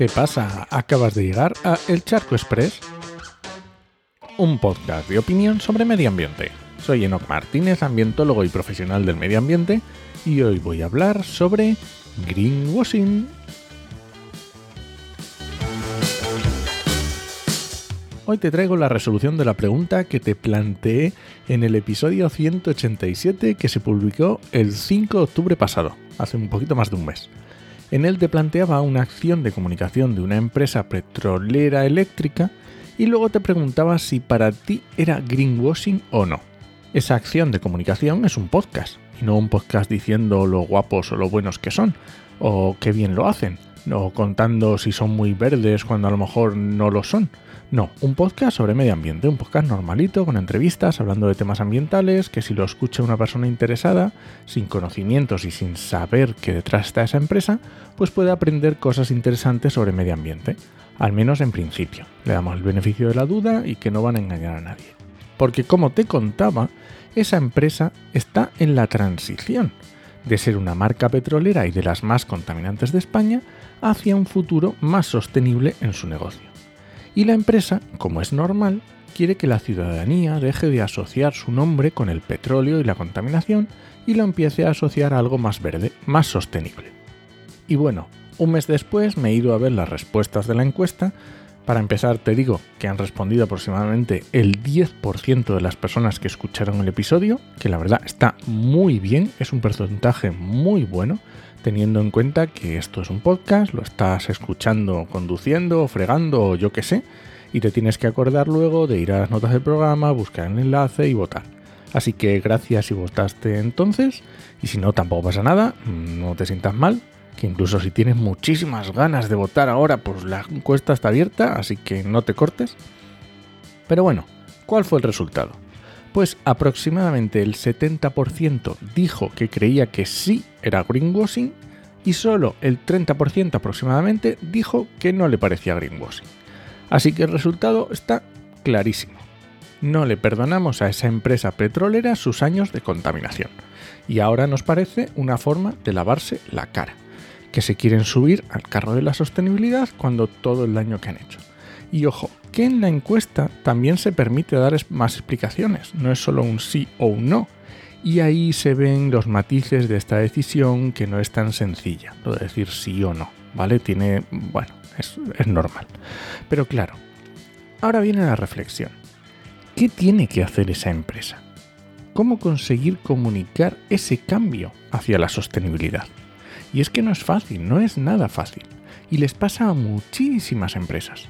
¿Qué pasa? Acabas de llegar a El Charco Express, un podcast de opinión sobre medio ambiente. Soy Enoc Martínez, ambientólogo y profesional del medio ambiente, y hoy voy a hablar sobre greenwashing. Hoy te traigo la resolución de la pregunta que te planteé en el episodio 187 que se publicó el 5 de octubre pasado, hace un poquito más de un mes. En él te planteaba una acción de comunicación de una empresa petrolera eléctrica y luego te preguntaba si para ti era greenwashing o no. Esa acción de comunicación es un podcast, y no un podcast diciendo lo guapos o lo buenos que son, o qué bien lo hacen, o contando si son muy verdes cuando a lo mejor no lo son. No, un podcast sobre medio ambiente, un podcast normalito, con entrevistas, hablando de temas ambientales, que si lo escucha una persona interesada, sin conocimientos y sin saber que detrás está esa empresa, pues puede aprender cosas interesantes sobre medio ambiente, al menos en principio. Le damos el beneficio de la duda y que no van a engañar a nadie. Porque como te contaba, esa empresa está en la transición de ser una marca petrolera y de las más contaminantes de España hacia un futuro más sostenible en su negocio. Y la empresa, como es normal, quiere que la ciudadanía deje de asociar su nombre con el petróleo y la contaminación y lo empiece a asociar a algo más verde, más sostenible. Y bueno, un mes después me he ido a ver las respuestas de la encuesta. Para empezar, te digo que han respondido aproximadamente el 10% de las personas que escucharon el episodio, que la verdad está muy bien, es un porcentaje muy bueno teniendo en cuenta que esto es un podcast, lo estás escuchando conduciendo, fregando o yo qué sé, y te tienes que acordar luego de ir a las notas del programa, buscar el enlace y votar. Así que gracias si votaste entonces, y si no tampoco pasa nada, no te sientas mal, que incluso si tienes muchísimas ganas de votar ahora, pues la encuesta está abierta, así que no te cortes. Pero bueno, ¿cuál fue el resultado? Pues aproximadamente el 70% dijo que creía que sí era greenwashing y solo el 30% aproximadamente dijo que no le parecía greenwashing. Así que el resultado está clarísimo. No le perdonamos a esa empresa petrolera sus años de contaminación. Y ahora nos parece una forma de lavarse la cara. Que se quieren subir al carro de la sostenibilidad cuando todo el daño que han hecho. Y ojo, que en la encuesta también se permite dar más explicaciones, no es solo un sí o un no. Y ahí se ven los matices de esta decisión que no es tan sencilla, lo de decir sí o no, ¿vale? Tiene, bueno, es, es normal. Pero claro, ahora viene la reflexión. ¿Qué tiene que hacer esa empresa? ¿Cómo conseguir comunicar ese cambio hacia la sostenibilidad? Y es que no es fácil, no es nada fácil. Y les pasa a muchísimas empresas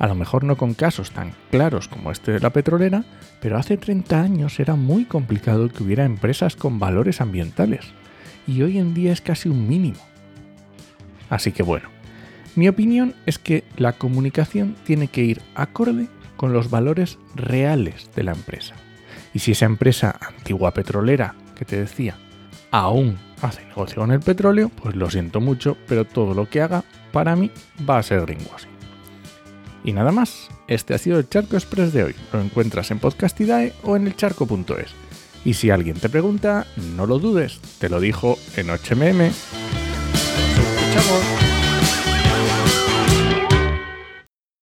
a lo mejor no con casos tan claros como este de la petrolera, pero hace 30 años era muy complicado que hubiera empresas con valores ambientales, y hoy en día es casi un mínimo. Así que bueno, mi opinión es que la comunicación tiene que ir acorde con los valores reales de la empresa. Y si esa empresa antigua petrolera que te decía aún hace negocio con el petróleo, pues lo siento mucho, pero todo lo que haga para mí va a ser greenwashing. Y nada más, este ha sido el Charco Express de hoy. Lo encuentras en Podcastidae o en elcharco.es. Y si alguien te pregunta, no lo dudes, te lo dijo en HMM.